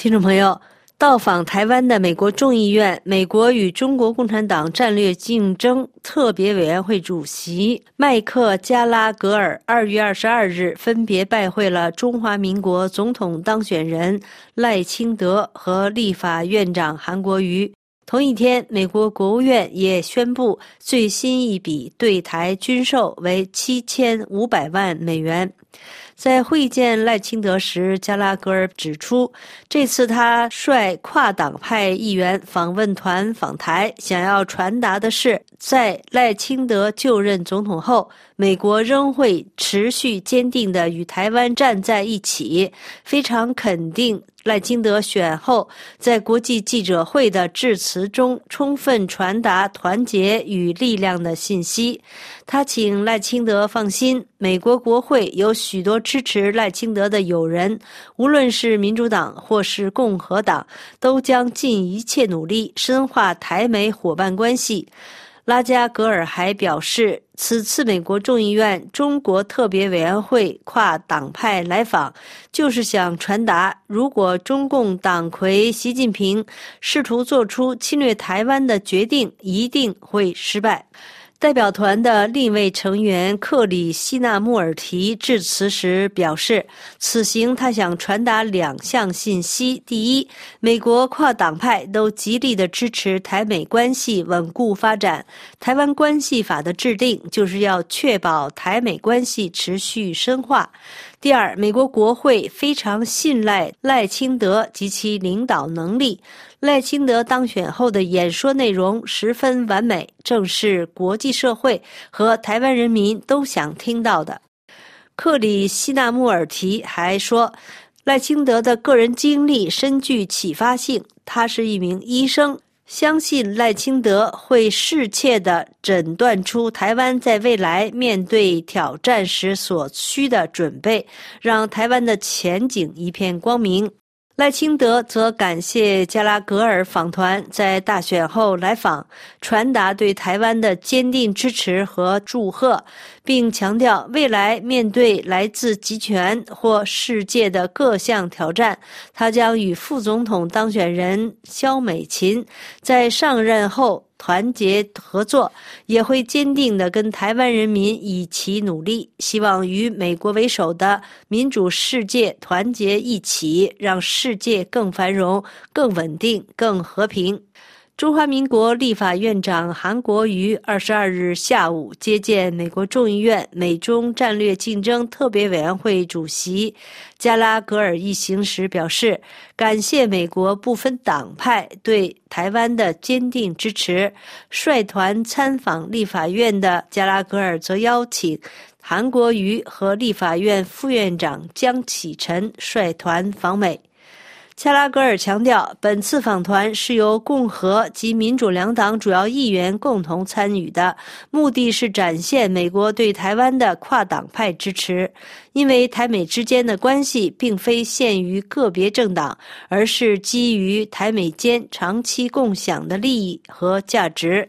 听众朋友，到访台湾的美国众议院美国与中国共产党战略竞争特别委员会主席麦克加拉格尔二月二十二日分别拜会了中华民国总统当选人赖清德和立法院长韩国瑜。同一天，美国国务院也宣布最新一笔对台军售为七千五百万美元。在会见赖清德时，加拉格尔指出，这次他率跨党派议员访问团访台，想要传达的是，在赖清德就任总统后，美国仍会持续坚定地与台湾站在一起，非常肯定。赖清德选后在国际记者会的致辞中，充分传达团结与力量的信息。他请赖清德放心，美国国会有许多支持赖清德的友人，无论是民主党或是共和党，都将尽一切努力深化台美伙伴关系。拉加格尔还表示，此次美国众议院中国特别委员会跨党派来访，就是想传达：如果中共党魁习近平试图做出侵略台湾的决定，一定会失败。代表团的另一位成员克里希纳穆尔提致辞时表示，此行他想传达两项信息：第一，美国跨党派都极力的支持台美关系稳固发展，《台湾关系法》的制定就是要确保台美关系持续深化。第二，美国国会非常信赖赖清德及其领导能力。赖清德当选后的演说内容十分完美，正是国际社会和台湾人民都想听到的。克里希纳穆尔提还说，赖清德的个人经历深具启发性，他是一名医生。相信赖清德会适切地诊断出台湾在未来面对挑战时所需的准备，让台湾的前景一片光明。赖清德则感谢加拉格尔访团在大选后来访，传达对台湾的坚定支持和祝贺，并强调未来面对来自集权或世界的各项挑战，他将与副总统当选人肖美琴在上任后。团结合作，也会坚定地跟台湾人民一起努力。希望与美国为首的民主世界团结一起，让世界更繁荣、更稳定、更和平。中华民国立法院长韩国瑜二十二日下午接见美国众议院美中战略竞争特别委员会主席加拉格尔一行时表示，感谢美国不分党派对台湾的坚定支持。率团参访立法院的加拉格尔则邀请韩国瑜和立法院副院长江启臣率团访美。加拉格尔强调，本次访团是由共和及民主两党主要议员共同参与的，目的是展现美国对台湾的跨党派支持。因为台美之间的关系并非限于个别政党，而是基于台美间长期共享的利益和价值。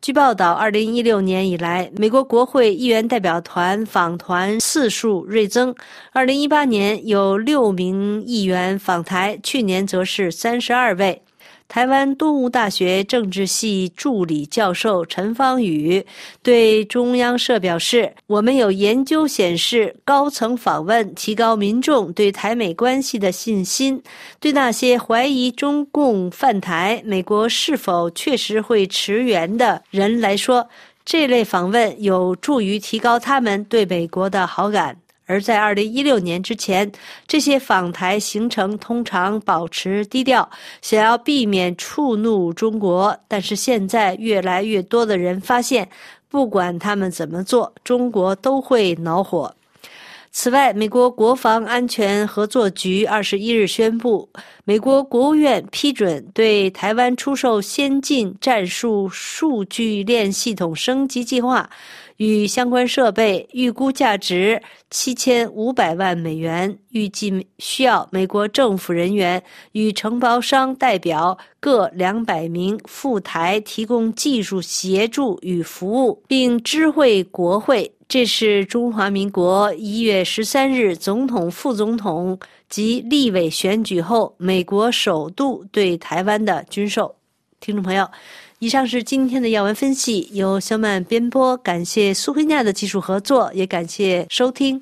据报道，二零一六年以来，美国国会议员代表团访团次数锐增。二零一八年有六名议员访台，去年则是三十二位。台湾东吴大学政治系助理教授陈方宇对中央社表示：“我们有研究显示，高层访问提高民众对台美关系的信心。对那些怀疑中共犯台，美国是否确实会驰援的人来说，这类访问有助于提高他们对美国的好感。”而在二零一六年之前，这些访台行程通常保持低调，想要避免触怒中国。但是现在，越来越多的人发现，不管他们怎么做，中国都会恼火。此外，美国国防安全合作局二十一日宣布，美国国务院批准对台湾出售先进战术数据链系统升级计划。与相关设备预估价值七千五百万美元，预计需要美国政府人员与承包商代表各两百名赴台提供技术协助与服务，并知会国会。这是中华民国一月十三日总统、副总统及立委选举后，美国首度对台湾的军售。听众朋友，以上是今天的要闻分析，由肖曼编播，感谢苏菲亚的技术合作，也感谢收听。